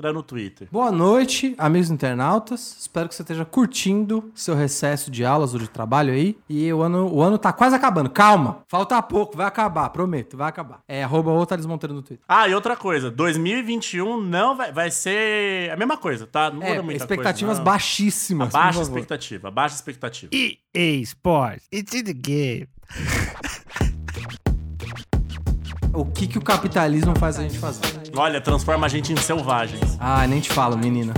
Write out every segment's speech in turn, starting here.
no Twitter. Boa noite, amigos internautas. Espero que você esteja curtindo seu recesso de aulas ou de trabalho aí. E o ano, o ano tá quase acabando. Calma, falta pouco, vai acabar, prometo, vai acabar. É arroba ou Thales Monteiro no Twitter. Ah, e outra coisa, 2021 não vai, vai ser a mesma coisa, tá? Não É, muda muita expectativas coisa, não. baixíssimas. por Baixa expectativa, baixa expectativa. EA Sports, it's in the game. O que, que o capitalismo faz a gente fazer? Olha, transforma a gente em selvagens. Ah, nem te falo, menina.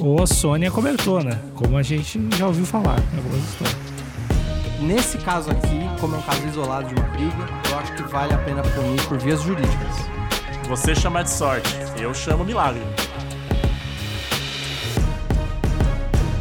Ou a Sônia comentou, né? Como a gente já ouviu falar em algumas histórias. Nesse caso aqui, como é um caso isolado de uma briga, eu acho que vale a pena punir por vias jurídicas. Você chama de sorte, eu chamo milagre.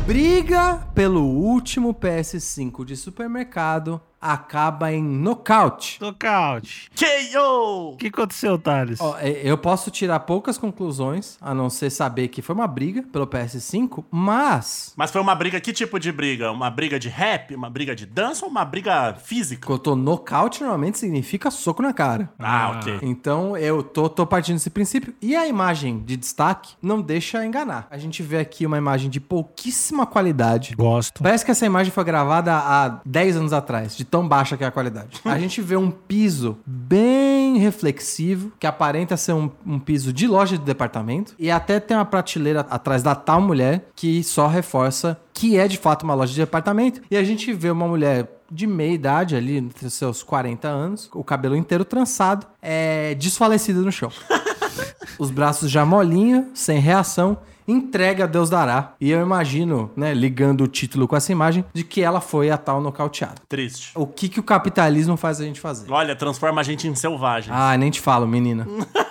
Briga pelo último PS5 de supermercado acaba em nocaute. Nocaute. KO! O que aconteceu, Thales? Ó, é, eu posso tirar poucas conclusões, a não ser saber que foi uma briga pelo PS5, mas Mas foi uma briga, que tipo de briga? Uma briga de rap? Uma briga de dança ou uma briga física? quando eu tô nocaute normalmente significa soco na cara. Ah, ok. Então eu tô, tô partindo desse princípio. E a imagem de destaque não deixa enganar. A gente vê aqui uma imagem de pouquíssima qualidade. Gosto. Parece que essa imagem foi gravada há 10 anos atrás, de tão baixa que é a qualidade. A gente vê um piso bem reflexivo, que aparenta ser um, um piso de loja de departamento, e até tem uma prateleira atrás da tal mulher que só reforça que é de fato uma loja de departamento. E a gente vê uma mulher de meia idade, ali entre seus 40 anos, o cabelo inteiro trançado, é, desfalecida no chão. Os braços já molinho, sem reação, entrega a Deus dará. E eu imagino, né, ligando o título com essa imagem, de que ela foi a tal nocauteada. Triste. O que, que o capitalismo faz a gente fazer? Olha, transforma a gente em selvagens. Ah, nem te falo, menina.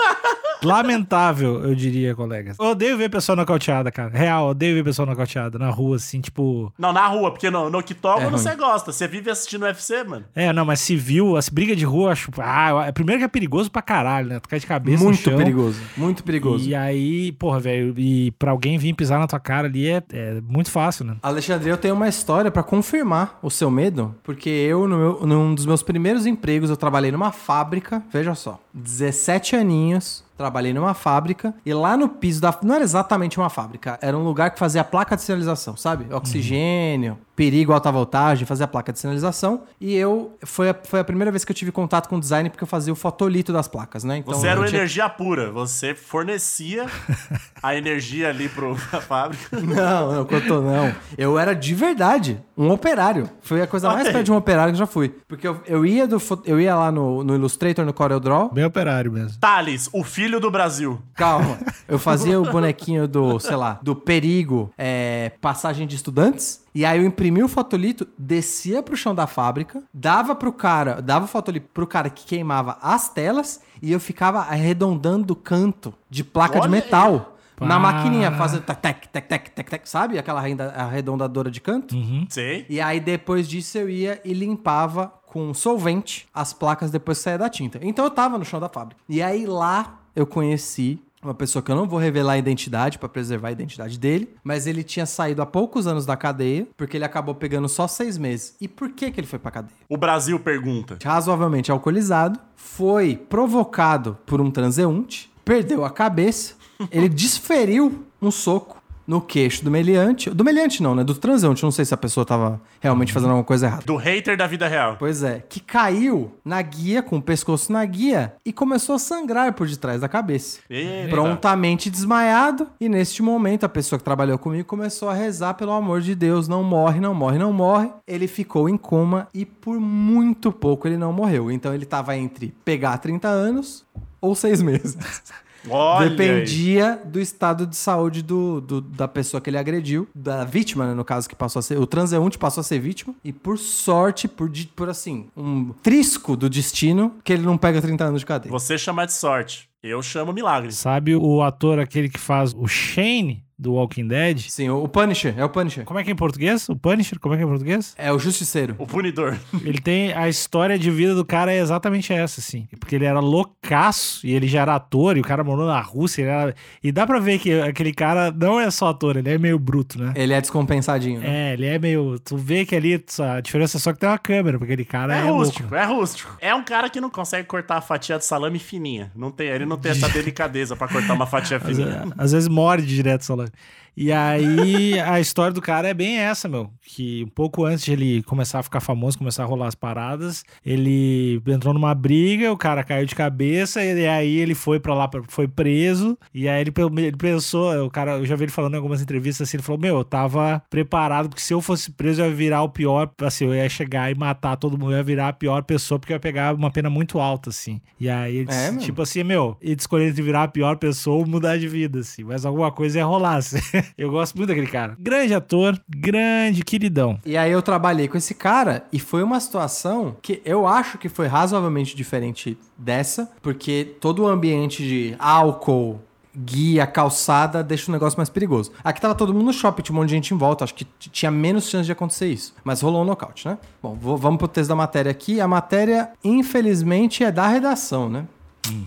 Lamentável, eu diria, colegas. Eu odeio ver pessoa nocauteada, cara. Real, odeio ver pessoa nocauteada na rua, assim, tipo. Não, na rua, porque no, no octógono É você gosta. Você vive assistindo UFC, mano. É, não, mas civil, as brigas de rua, acho. Ah, é primeiro que é perigoso pra caralho, né? Tu cai de cabeça no muito chão. perigoso, muito perigoso. E aí, porra, velho, e pra alguém vir pisar na tua cara ali é, é muito fácil, né? Alexandre, eu tenho uma história pra confirmar o seu medo, porque eu, no meu- num dos meus primeiros empregos, eu trabalhei numa fábrica, veja só, 17 aninhos, trabalhei numa fábrica, e lá no piso da. Não era exatamente uma fábrica, era um lugar que fazia placa de sinalização, sabe? Oxigênio, perigo, alta voltagem, fazia placa de sinalização, e eu. Foi a, foi a primeira vez que eu tive contato com design, porque eu fazia o fotolito das placas, né? Então, Você era uma tinha- energia pura. Você fornecia a energia ali pro, pra fábrica. Não, não contou não. Eu era de verdade um operário. Foi a coisa mais perto de um operário que eu já fui. Porque eu, eu ia do eu ia lá no, no Illustrator, no CorelDRAW. Bem operário mesmo. Thales, o filho do Brasil. Calma. Eu fazia o bonequinho do, sei lá, do perigo, é, passagem de estudantes. E aí eu imprimia o fotolito, descia pro chão da fábrica, dava pro cara, dava o fotolito pro cara que queimava as telas e eu ficava arredondando o canto de placa de Olha metal. Na Pá. maquininha, fazendo tac, tac, tac, tac, tac, tac, sabe? Aquela arredondadora de canto. Sei. E aí depois disso eu ia e limpava com solvente as placas depois que saía da tinta. Então eu tava no chão da fábrica. E aí lá eu conheci uma pessoa que eu não vou revelar a identidade pra preservar a identidade dele, mas ele tinha saído há poucos anos da cadeia, porque ele acabou pegando só seis meses. E por que que ele foi pra cadeia? O Brasil pergunta. Razoavelmente alcoolizado, foi provocado por um transeunte, perdeu a cabeça, ele desferiu um soco no queixo do meliante. Do meliante não, né? Do transeunte. Não sei se a pessoa tava realmente fazendo alguma coisa errada. Do hater da vida real. Pois é, que caiu na guia, com o pescoço na guia, e começou a sangrar por detrás da cabeça. Eita. Prontamente desmaiado, e neste momento a pessoa que trabalhou comigo começou a rezar pelo amor de Deus: não morre, não morre, não morre. Ele ficou em coma e por muito pouco ele não morreu. Então ele tava entre pegar 30 anos ou seis meses. Olha aí. Dependia do estado de saúde do, do- da pessoa que ele agrediu, da vítima, né, no caso, que passou a ser. O transeunte passou a ser vítima. E por sorte, por, por assim, um trisco do destino, que ele não pega 30 anos de cadeia. Você chama de sorte. Eu chamo milagre. Sabe o ator aquele que faz o Shane do Walking Dead? Sim, o Punisher, é o Punisher. Como é que é em português? O Punisher? Como é que é em português? É o Justiceiro. O punidor. Ele tem a história de vida do cara é exatamente essa, assim. Porque ele era loucaço e ele já era ator e o cara morou na Rússia. ele era- E dá pra ver que aquele cara não é só ator, ele é meio bruto, né? Ele é descompensadinho. né? É, ele é meio. Tu vê que ali a diferença é só que tem uma câmera, porque aquele cara É, é, rústico, louco. é rústico. É um cara que não consegue cortar a fatia de salame fininha. Não tem, ele não tem essa delicadeza pra cortar uma fatia Às, fininha. às vezes morde direto salame. But. E aí a história do cara é bem essa, meu. Que um pouco antes de ele começar a ficar famoso, começar a rolar as paradas, ele entrou numa briga, o cara caiu de cabeça, e aí ele foi pra lá, foi preso. E aí ele, ele pensou, o cara, eu já vi ele falando em algumas entrevistas assim, ele falou: Meu, eu tava preparado, porque se eu fosse preso, eu ia virar o pior, assim, eu ia chegar e matar todo mundo, eu ia virar a pior pessoa, porque eu ia pegar uma pena muito alta, assim. E aí ele disse, É, tipo assim, meu, ele escolheu entre virar a pior pessoa ou mudar de vida, assim. Mas alguma coisa ia rolar, assim. Eu gosto muito daquele cara. Grande ator, grande, queridão. E aí eu trabalhei com esse cara e foi uma situação que eu acho que foi razoavelmente diferente dessa, porque todo o ambiente de álcool, guia, calçada, deixa o negócio mais perigoso. Aqui tava todo mundo no shopping, tinha um monte de gente em volta, acho que tinha menos chance de acontecer isso. Mas rolou um nocaute, né? Bom, vou- vamos pro texto da matéria aqui. A matéria, infelizmente, é da redação, né?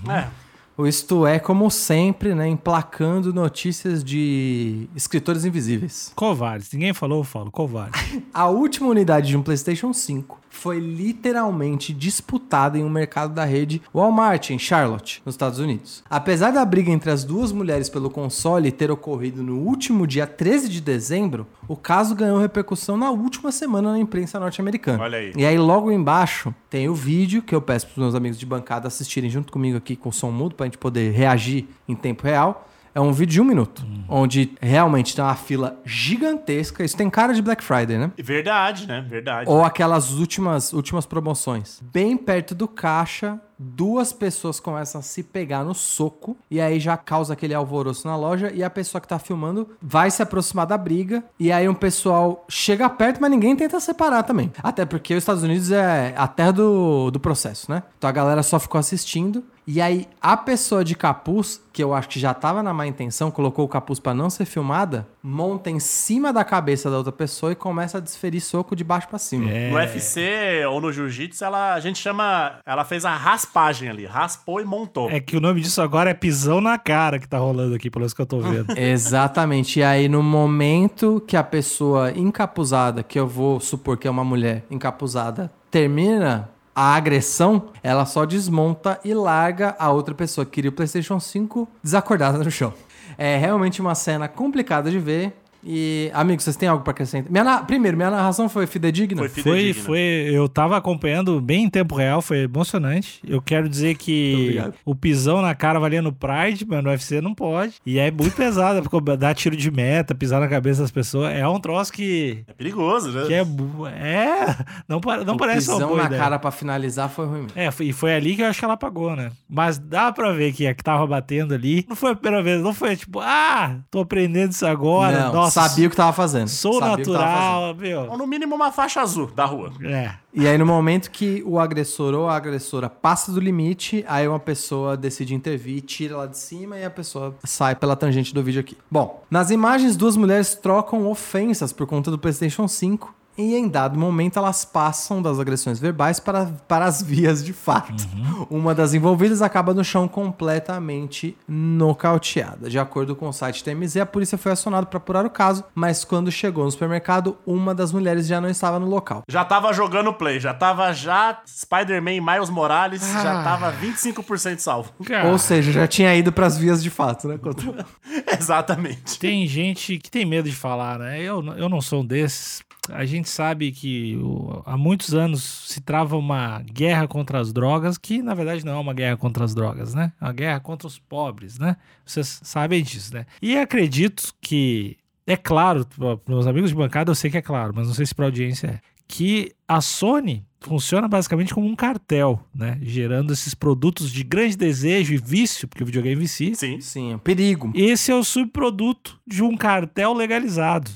É. O Isto é, como sempre, né, emplacando notícias de escritores invisíveis. Covardes. Ninguém falou, eu falo. Covarde. A última unidade de um PlayStation 5 foi literalmente disputada em um mercado da rede Walmart, em Charlotte, nos Estados Unidos. Apesar da briga entre as duas mulheres pelo console ter ocorrido no último dia 13 de dezembro, o caso ganhou repercussão na última semana na imprensa norte-americana. Olha aí. E aí, logo embaixo, tem o vídeo que eu peço para os meus amigos de bancada assistirem junto comigo aqui com o som mudo, para a gente poder reagir em tempo real. É um vídeo de um minuto, onde realmente tem uma fila gigantesca. Isso tem cara de Black Friday, né? Verdade, né? Verdade. Ou aquelas últimas, últimas promoções. Bem perto do caixa, duas pessoas começam a se pegar no soco e aí já causa aquele alvoroço na loja e a pessoa que tá filmando vai se aproximar da briga e aí um pessoal chega perto, mas ninguém tenta separar também. Até porque os Estados Unidos é a terra do, do processo, né? Então a galera só ficou assistindo e aí a pessoa de capuz, que eu acho que já tava na má intenção, colocou o capuz pra não ser filmada, monta em cima da cabeça da outra pessoa e começa a desferir soco de baixo pra cima. É. No UFC ou no jiu-jitsu, ela, a gente chama. Ela fez a raspagem ali. Raspou e montou. É que o nome disso agora é pisão na cara que tá rolando aqui, pelo menos que eu tô vendo. Exatamente. E aí, no momento que a pessoa encapuzada, que eu vou supor que é uma mulher encapuzada, termina a agressão, ela só desmonta e larga a outra pessoa que queria o PlayStation 5 desacordada no chão. É realmente uma cena complicada de ver. E, amigos, vocês têm algo pra acrescentar? Minha Primeiro, minha narração foi fidedigna? Foi Foi, fidedigna. foi. Eu tava acompanhando bem em tempo real, foi emocionante. Eu quero dizer que o pisão na cara valia no Pride, mas no UFC não pode. E é muito pesado, porque dar tiro de meta, pisar na cabeça das pessoas, é um troço que. É perigoso, né? que é. É. Não, não o parece uma pisão boa na ideia. cara pra finalizar foi ruim. mesmo. É, foi- e foi ali que eu acho que ela pagou, né? Mas dá pra ver que a que tava batendo ali. Não foi a primeira vez, não foi tipo, ah, tô aprendendo isso agora. Não, Nossa, sabia o que tava fazendo. sou Sabia tava fazendo. natural, meu. Ou no mínimo uma faixa azul da rua. É. E aí, no momento que o agressor ou a agressora passa do limite, aí uma pessoa decide intervir, tira lá de cima e a pessoa sai pela tangente do vídeo aqui. Bom, nas imagens, duas mulheres trocam ofensas por conta do PlayStation 5. E em dado momento elas passam das agressões verbais para, para as vias de fato. Uma das envolvidas acaba no chão completamente nocauteada. De acordo com o site TMZ, a polícia foi acionada para apurar o caso, mas quando chegou no supermercado, uma das mulheres já não estava no local. Já tava jogando play, já tava já Spider-Man e Miles Morales, já Ah. tava 25% salvo. Cara, Ou seja, já tinha ido pras vias de fato, né? Contra- Exatamente. tem gente que tem medo de falar, né? Eu, eu não sou um desses. A gente sabe que há muitos anos se trava uma guerra contra as drogas, que na verdade não é uma guerra contra as drogas, né? É uma guerra contra os pobres, né? Vocês sabem disso, né? E acredito que, é claro, para meus amigos de bancada eu sei que é claro, mas não sei se para audiência é, que a Sony funciona basicamente como um cartel, né? Gerando esses produtos de grande desejo e vício, porque o videogame vicia. Sim. Sim, é um perigo. Esse é o subproduto de um cartel legalizado.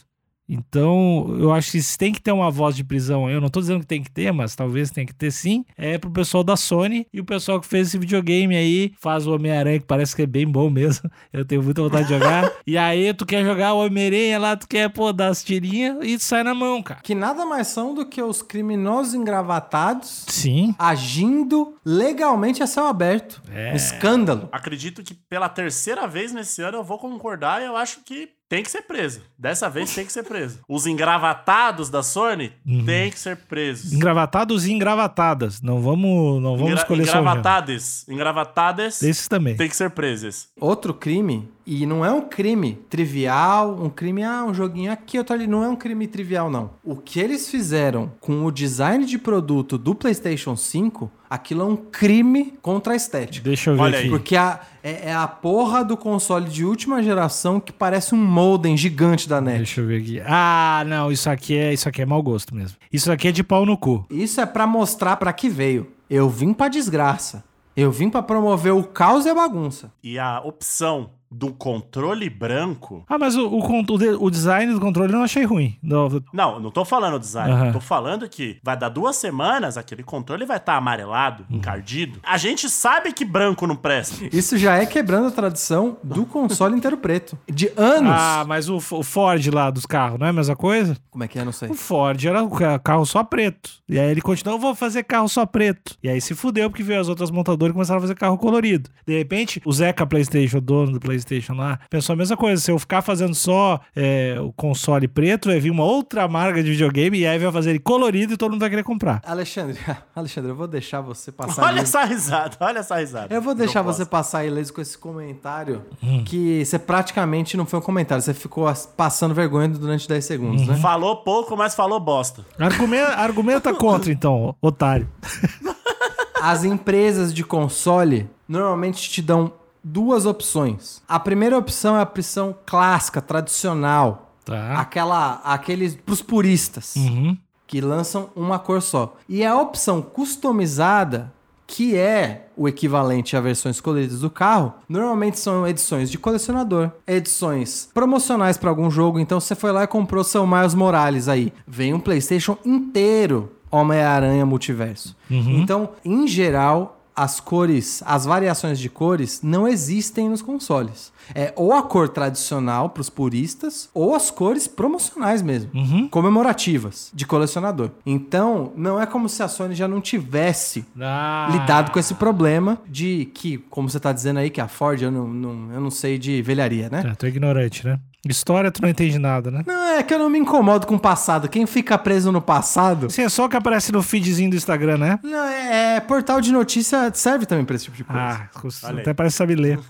Então, eu acho que se tem que ter uma voz de prisão, eu não tô dizendo que tem que ter, mas talvez tenha que ter sim, é pro pessoal da Sony e o pessoal que fez esse videogame aí, faz o Homem-Aranha, que parece que é bem bom mesmo. Eu tenho muita vontade de jogar. e aí, tu quer jogar o Homem-Aranha lá, tu quer, pô, dar as tirinhas e sai na mão, cara. Que nada mais são do que os criminosos engravatados Sim. agindo legalmente a céu aberto. É. Um escândalo. Acredito que pela terceira vez nesse ano eu vou concordar e eu acho que tem que ser preso. Dessa vez tem que ser preso. Os engravatados da Sony Uhum. tem que ser presos. Engravatados e engravatadas. Não vamos, não vamos Engra- escolher só um gênero. Engravatadas. Engravatadas Desses também. tem que ser presos. Outro crime, e não é um crime trivial, um crime, ah, um joguinho aqui, outro ali. Não é um crime trivial, não. O que eles fizeram com o design de produto do PlayStation 5, aquilo é um crime contra a estética. Deixa eu ver Olha aqui. aí. Porque a- é, é a porra do console de última geração que parece um modem gigante da NET. Deixa eu ver aqui. Ah, não, isso aqui é, isso aqui é mau gosto mesmo. Isso aqui é de pau no cu. Isso é pra mostrar pra que veio. Eu vim pra desgraça. Eu vim pra promover o caos e a bagunça. E a opção do controle branco. Ah, mas o, o, o de- o design do controle eu não achei ruim. Não, Não, não tô falando design. Aham. Tô falando que vai dar duas semanas, aquele controle vai estar amarelado, Uhum. encardido. A gente sabe que branco não presta. Isso já é quebrando a tradição do console inteiro preto. De anos. Ah, mas o, o Ford lá dos carros, não é a mesma coisa? Como é que é? Não sei. O Ford era o ca- carro só preto. E aí ele continuou, vou fazer carro só preto. E aí se fudeu porque veio as outras montadoras e começaram a fazer carro colorido. De repente, o Zeca PlayStation, o dono do PlayStation lá, pensou a mesma coisa. Se eu ficar fazendo só é, o console preto, vai vir uma outra marca de videogame e aí vai fazer ele colorido e todo mundo vai querer comprar. Alexandre, Alexandre, eu vou deixar você passar Olha ileso. essa risada, olha essa risada. Eu vou deixar você passar ileso com esse comentário Hum. que você praticamente não foi um comentário, você ficou as- passando vergonha durante 10 segundos, Uhum. né? Falou pouco, mas falou bosta. Argumenta, argumenta contra, então, otário. As empresas de console normalmente te dão duas opções. A primeira opção é a opção clássica, tradicional, Tá. aquela aqueles pros puristas. Uhum. que lançam uma cor só. E a opção customizada, que é o equivalente a versões coloridas do carro, normalmente são edições de colecionador, edições promocionais para algum jogo. Então você foi lá e comprou seu Miles Morales aí, vem um PlayStation inteiro Homem-Aranha Multiverso. Então, em geral, as cores, as variações de cores não existem nos consoles. É ou a cor tradicional para os puristas, ou as cores promocionais mesmo, comemorativas, de colecionador. Então, não é como se a Sony já não tivesse Ah. lidado com esse problema de que, como você tá dizendo aí, que a Ford, eu não, não- eu não sei de velharia, né? É, tô ignorante, né? História, tu não entende nada, né? Não, é que eu não me incomodo com o passado. Quem fica preso no passado. Isso é só o que aparece no feedzinho do Instagram, né? Não, é, é, portal de notícia serve também pra esse tipo de coisa. Ah, Olha até parece saber ler.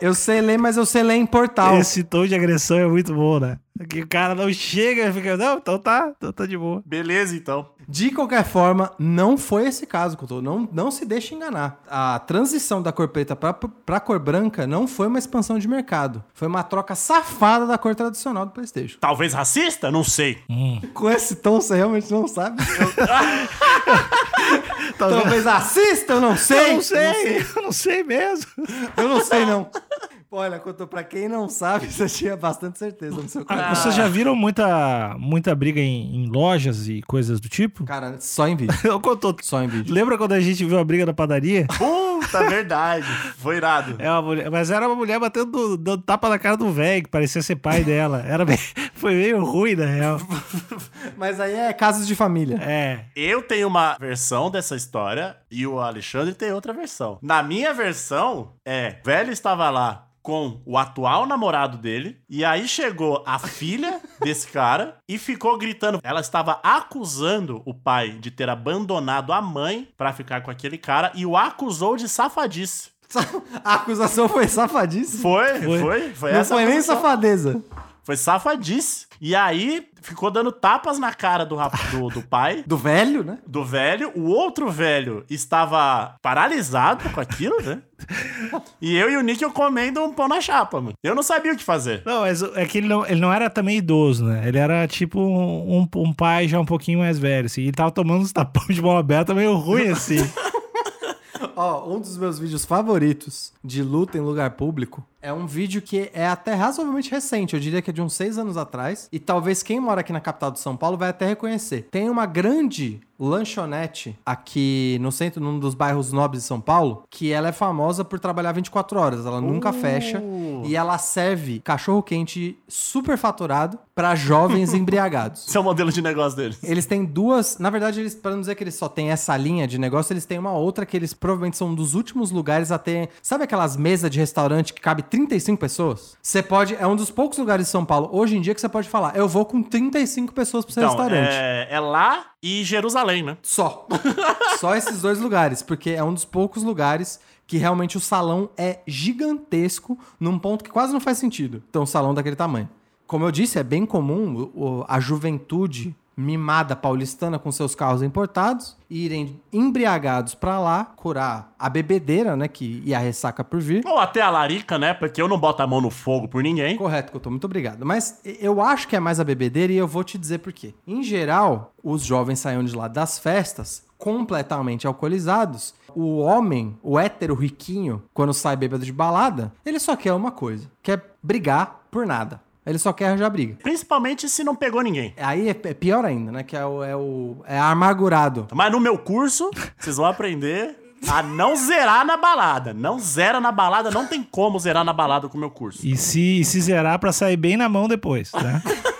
Eu sei ler, mas eu sei ler em portal. Esse tom de agressão é muito bom, né? Que o cara não chega e fica, não, então tá, então tá de boa. Beleza, então. De qualquer forma, não foi esse caso, Couto. Não, não se deixe enganar. A transição da cor preta pra, pra cor branca não foi uma expansão de mercado. Foi uma troca safada da cor tradicional do PlayStation. Talvez racista? Não sei. Com esse tom, você realmente não sabe? Talvez assista, eu não sei. Eu não sei, eu não sei mesmo. Eu não sei, não. Pô, Olha, Couto, pra quem não sabe, você tinha bastante certeza no seu caso. Ah, Vocês já viram muita, muita briga em, em lojas e coisas do tipo? Cara, só em vídeo. Eu contou. Só em vídeo. Lembra quando a gente viu a briga na padaria? Puta, verdade. Foi irado. É uma mulher, mas era uma mulher batendo, dando tapa na cara do velho, que parecia ser pai dela. Era bem, foi meio ruim, na real. Mas aí é casos de família. É. Eu tenho uma versão dessa história e o Alexandre tem outra versão. Na minha versão, é, o velho estava lá com o atual namorado dele, e aí chegou a filha desse cara e ficou gritando. Ela estava acusando o pai de ter abandonado a mãe pra ficar com aquele cara e o acusou de safadice. A acusação foi safadice. Foi, Foi. foi, foi, Não foi nem acusação. safadeza. Foi safadice. E aí ficou dando tapas na cara do, rap- do, do pai. Do velho, né? do velho, o outro velho estava paralisado com aquilo, né? E eu e o Níquel comendo um pão na chapa, mano. Eu não sabia o que fazer. Não, mas é que ele não, ele não era também idoso, né? Ele era tipo um, um pai já um pouquinho mais velho, assim. Ele tava tomando uns tapões de mão aberta meio ruim, assim. Ó, um dos meus vídeos favoritos de luta em lugar público É um vídeo que é até razoavelmente recente, eu diria que é de uns seis anos atrás. E talvez quem mora aqui na capital de São Paulo vai até reconhecer. Tem uma grande lanchonete aqui no centro, num dos bairros nobres de São Paulo, que ela é famosa por trabalhar 24 horas. Ela nunca fecha. E ela serve cachorro quente super faturado para jovens embriagados. Esse é o modelo de negócio deles. Eles têm duas. Na verdade, eles, para não dizer que eles só têm essa linha de negócio, eles têm uma outra que eles provavelmente são um dos últimos lugares a ter. Sabe aquelas mesas de restaurante que cabe 35 pessoas? Você pode. É um dos poucos lugares de São Paulo hoje em dia que você pode falar: eu vou com 35 pessoas pro seu Então, restaurante. é, é lá e Jerusalém, né? Só. Só esses dois lugares, porque é um dos poucos lugares que realmente o salão é gigantesco num ponto que quase não faz sentido. Então, um salão daquele tamanho. Como eu disse, é bem comum a juventude mimada paulistana com seus carros importados irem embriagados pra lá curar a bebedeira, né, que e a ressaca por vir. Ou até a larica, né? Porque eu não boto a mão no fogo por ninguém. Correto, Couto, muito obrigado. Mas eu acho que é mais a bebedeira e eu vou te dizer por quê. Em geral, os jovens saíam de lá das festas completamente alcoolizados. O homem, o hétero riquinho, quando sai bêbado de balada, ele só quer uma coisa: quer brigar por nada. Ele só quer arranjar briga. Principalmente se não pegou ninguém. Aí é é pior ainda, né? Que é o, é o é amargurado. Mas no meu curso, vocês vão aprender a não zerar na balada. Não zera na balada, não tem como zerar na balada com o meu curso. E se, e se zerar pra sair bem na mão depois, tá?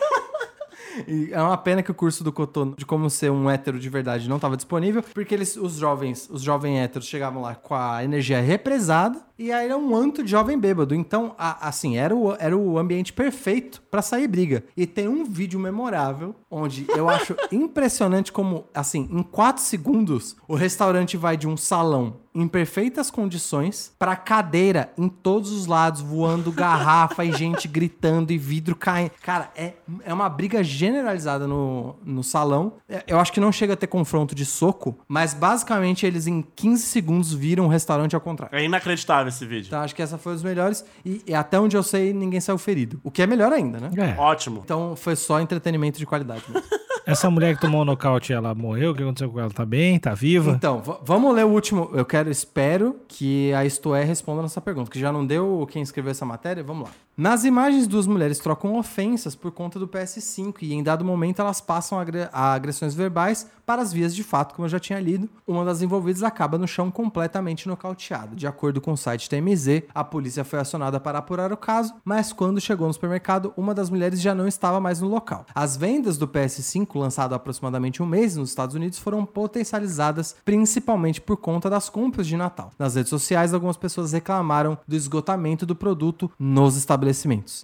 E é uma pena que o curso do Cotô de como ser um hétero de verdade não estava disponível, porque eles, os jovens, os jovens héteros chegavam lá com a energia represada e aí era um anto de jovem bêbado. Então, a- assim, era o, era o ambiente perfeito pra sair briga. E tem um vídeo memorável onde eu acho impressionante como, assim, em 4 segundos, o restaurante vai de um salão em perfeitas condições pra cadeira em todos os lados, voando garrafa e gente gritando e vidro caindo. Cara, é, é uma briga generalizada no, no salão. É, Eu acho que não chega a ter confronto de soco, mas basicamente eles em 15 segundos viram o restaurante ao contrário. É inacreditável esse vídeo. Então acho que essa foi os melhores e, e até onde eu sei ninguém saiu ferido. O que é melhor ainda, né? É. Ótimo. Então foi só entretenimento de qualidade. mesmo. Essa mulher que tomou o nocaute, ela morreu? O que aconteceu com ela? Tá bem? Tá viva? Então, vamos ler o último. Eu quero, espero que a Isto É responda a nossa pergunta, que já não deu quem escreveu essa matéria. Vamos lá. Nas imagens, duas mulheres trocam ofensas por conta do PS5 e em dado momento elas passam a, agre- a agressões verbais para as vias de fato, como eu já tinha lido. Uma das envolvidas acaba no chão completamente nocauteada. De acordo com o site TMZ, a polícia foi acionada para apurar o caso, mas quando chegou no supermercado, uma das mulheres já não estava mais no local. As vendas do PS5, lançado há aproximadamente um mês nos Estados Unidos, foram potencializadas principalmente por conta das compras de Natal. Nas redes sociais, algumas pessoas reclamaram do esgotamento do produto nos estabelecimentos.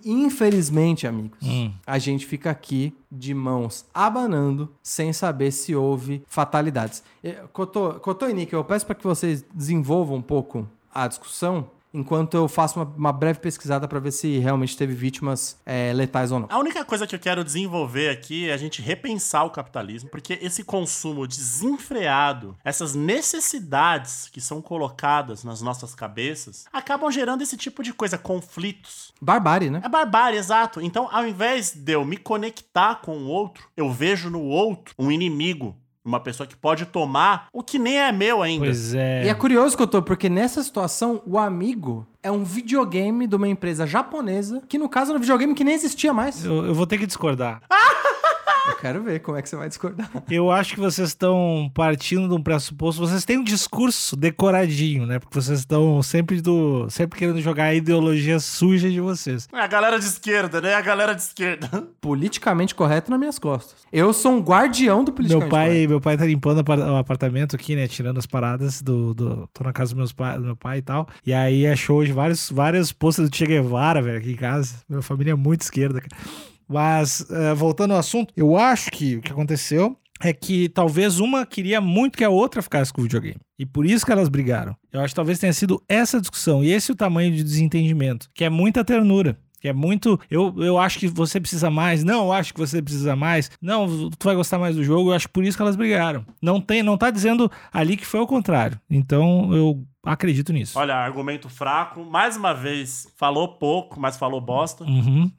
Infelizmente, amigos, a gente fica aqui de mãos abanando sem saber se houve fatalidades. Eh, Cotô, Cotô e Nick, eu peço para que vocês desenvolvam um pouco a discussão enquanto eu faço uma, uma breve pesquisada para ver se realmente teve vítimas eh, letais ou não. A única coisa que eu quero desenvolver aqui é a gente repensar o capitalismo, porque esse consumo desenfreado, essas necessidades que são colocadas nas nossas cabeças, acabam gerando esse tipo de coisa, conflitos. Barbárie, né? É barbárie, exato. Então, ao invés de eu me conectar com o outro, eu vejo no outro um inimigo, uma pessoa que pode tomar o que nem é meu ainda. Pois é. E é curioso que eu tô, porque nessa situação, o amigo é um videogame de uma empresa japonesa, que no caso era um videogame que nem existia mais. Eu, eu vou ter que discordar. Eu quero ver como é que você vai discordar. Eu acho que vocês estão partindo de um pressuposto. Vocês têm um discurso decoradinho, né? Porque vocês estão sempre do, sempre querendo jogar a ideologia suja de vocês. É a galera de esquerda, né? A galera de esquerda. Politicamente correto nas minhas costas. Eu sou um guardião do Meu politicamente pai, correto. meu pai tá limpando o apartamento aqui, né? Tirando as paradas do, do- tô na casa do, meus pa- do meu pai e tal. E aí achou hoje vários, várias postas do Che Guevara, velho, aqui em casa. Minha família é muito esquerda. cara. Mas, eh, voltando ao assunto, eu acho que o que aconteceu é que talvez uma queria muito que a outra ficasse com o videogame. E por isso que elas brigaram. Eu acho que talvez tenha sido essa discussão. E esse é o tamanho de desentendimento. Que é muita ternura. Que é muito. Eu, eu acho que você precisa mais. Não, eu acho que você precisa mais. Não, tu vai gostar mais do jogo. Eu acho por isso que elas brigaram. Não, tem, não tá dizendo ali que foi o contrário. Então eu acredito nisso. Olha, argumento fraco. Mais uma vez, falou pouco, mas falou bosta. Uhum.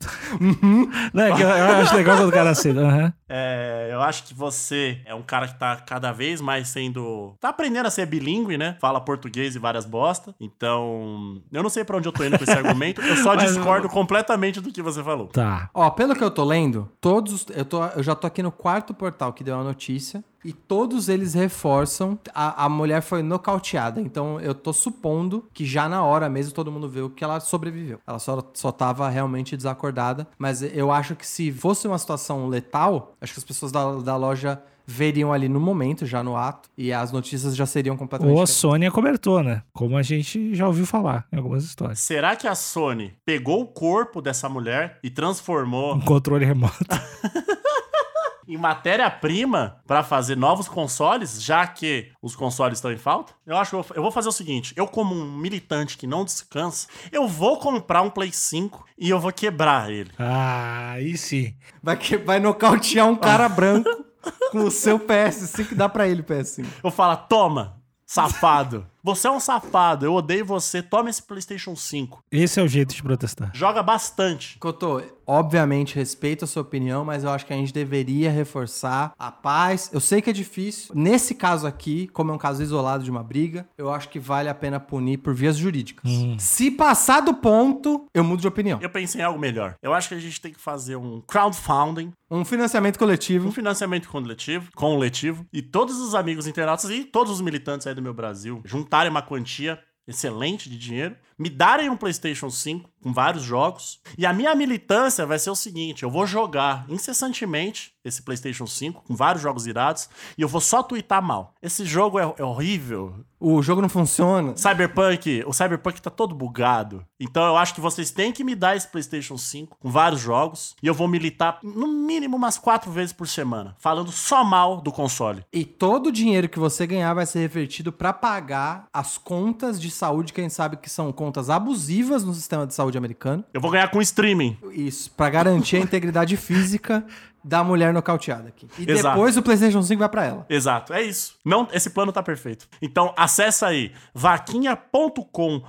Não, é que eu, eu acho legal quando o cara aceita. Uhum. É, eu acho que você é um cara que tá cada vez mais sendo. tá aprendendo a ser bilíngue, né? Fala português e várias bosta. Então. Eu não sei pra onde eu tô indo com esse argumento. Eu só Mas- discordo completamente do que você falou. Tá. Ó, pelo que eu tô lendo, todos. Eu, tô, eu já tô aqui no quarto portal que deu a notícia. E todos eles reforçam. A, a mulher foi nocauteada. Então eu tô supondo que já na hora mesmo todo mundo viu que ela sobreviveu. Ela só, só tava realmente desacordada. Mas eu acho que se fosse uma situação letal, acho que as pessoas da, da loja veriam ali no momento, já no ato. E as notícias já seriam completamente. Ou a diferentes. Sônia cobertou, né? Como a gente já ouviu falar em algumas histórias. Será que a Sony pegou o corpo dessa mulher e transformou Um controle remoto. em matéria-prima pra fazer novos consoles, já que os consoles estão em falta? Eu acho que eu vou- eu vou fazer o seguinte: eu, como um militante que não descansa, eu vou comprar um Play 5 e eu vou quebrar ele. Ah, aí sim. Vai, que, vai nocautear um cara branco com o seu PS5 que dá pra ele o PS5. Eu falo, toma, safado. Você é um safado, eu odeio você, toma esse PlayStation 5. Esse é o jeito de protestar. Joga bastante. Cotô, obviamente respeito a sua opinião, mas eu acho que a gente deveria reforçar a paz. Eu sei que é difícil. Nesse caso aqui, como é um caso isolado de uma briga, eu acho que vale a pena punir por vias jurídicas. Se passar do ponto, eu mudo de opinião. Eu pensei em algo melhor. Eu acho que a gente tem que fazer um crowdfunding, Um financiamento um coletivo. financiamento coletivo, coletivo, e todos os amigos internautas e todos os militantes aí do meu Brasil juntarem uma quantia excelente de dinheiro, me darem um PlayStation 5 com vários jogos, e a minha militância vai ser o seguinte: eu vou jogar incessantemente esse PlayStation 5 com vários jogos irados, e eu vou só twittar mal. Esse jogo é, é horrível, O jogo não funciona. Cyberpunk, o Cyberpunk tá todo bugado. Então eu acho que vocês têm que me dar esse PlayStation 5 com vários jogos. E eu vou militar no mínimo umas quatro vezes por semana, falando só mal do console. E todo o dinheiro que você ganhar vai ser revertido pra pagar as contas de saúde que a gente sabe que são contas abusivas no sistema de saúde americano. Eu vou ganhar com streaming. Isso, pra garantir a integridade física da mulher nocauteada aqui. E Exato. depois o PlayStation 5 vai pra ela. Exato, é isso. Não, esse plano tá perfeito. Então acessa aí vaquinha.com.br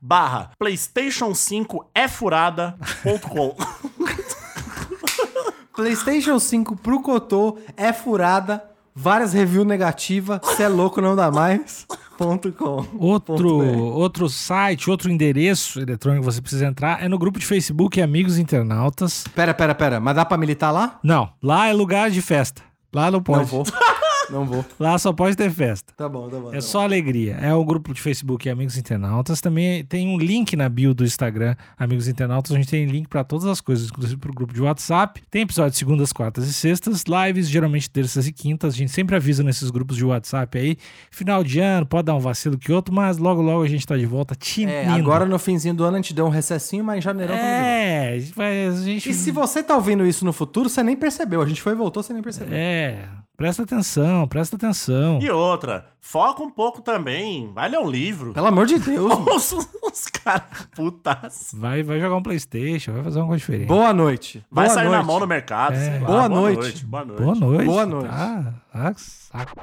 barra PlayStation 5 é furada.com. PlayStation 5 pro Cotô é furada, várias reviews negativas, cê é louco, não dá mais. Com. Outro, outro site, outro endereço eletrônico que você precisa entrar é no grupo de Facebook Amigos Internautas. Pera, pera, pera, mas dá pra militar lá? Não, lá é lugar de festa. Lá não pode. Não vou. Não vou. Lá só pode ter festa. Tá bom, tá bom. É tá só alegria. É o grupo de Facebook Amigos Internautas. Também tem um link na bio do Instagram Amigos Internautas. A gente tem link pra todas as coisas, inclusive pro grupo de WhatsApp. Tem episódio de segundas, quartas e sextas. Lives, geralmente terças e quintas. A gente sempre avisa nesses grupos de WhatsApp aí. Final de ano, pode dar um vacilo que outro, mas logo, logo a gente tá de volta bom. tinindo. É, agora no finzinho do ano a gente deu um recessinho, mas em janeirão de volta. É, a gente... E se você tá ouvindo isso no futuro, você nem percebeu. A gente foi e voltou, você nem percebeu. É, presta atenção, presta atenção. E outra, foca um pouco também. Vai ler um livro. Pelo amor de Deus. Os, os caras putas. Vai, vai jogar um Playstation, vai fazer uma coisa diferente. Boa noite. Vai Boa sair na noite. mão no mercado. sei lá. Boa noite. Boa noite. Boa noite. Boa noite. Tá, tá, saco.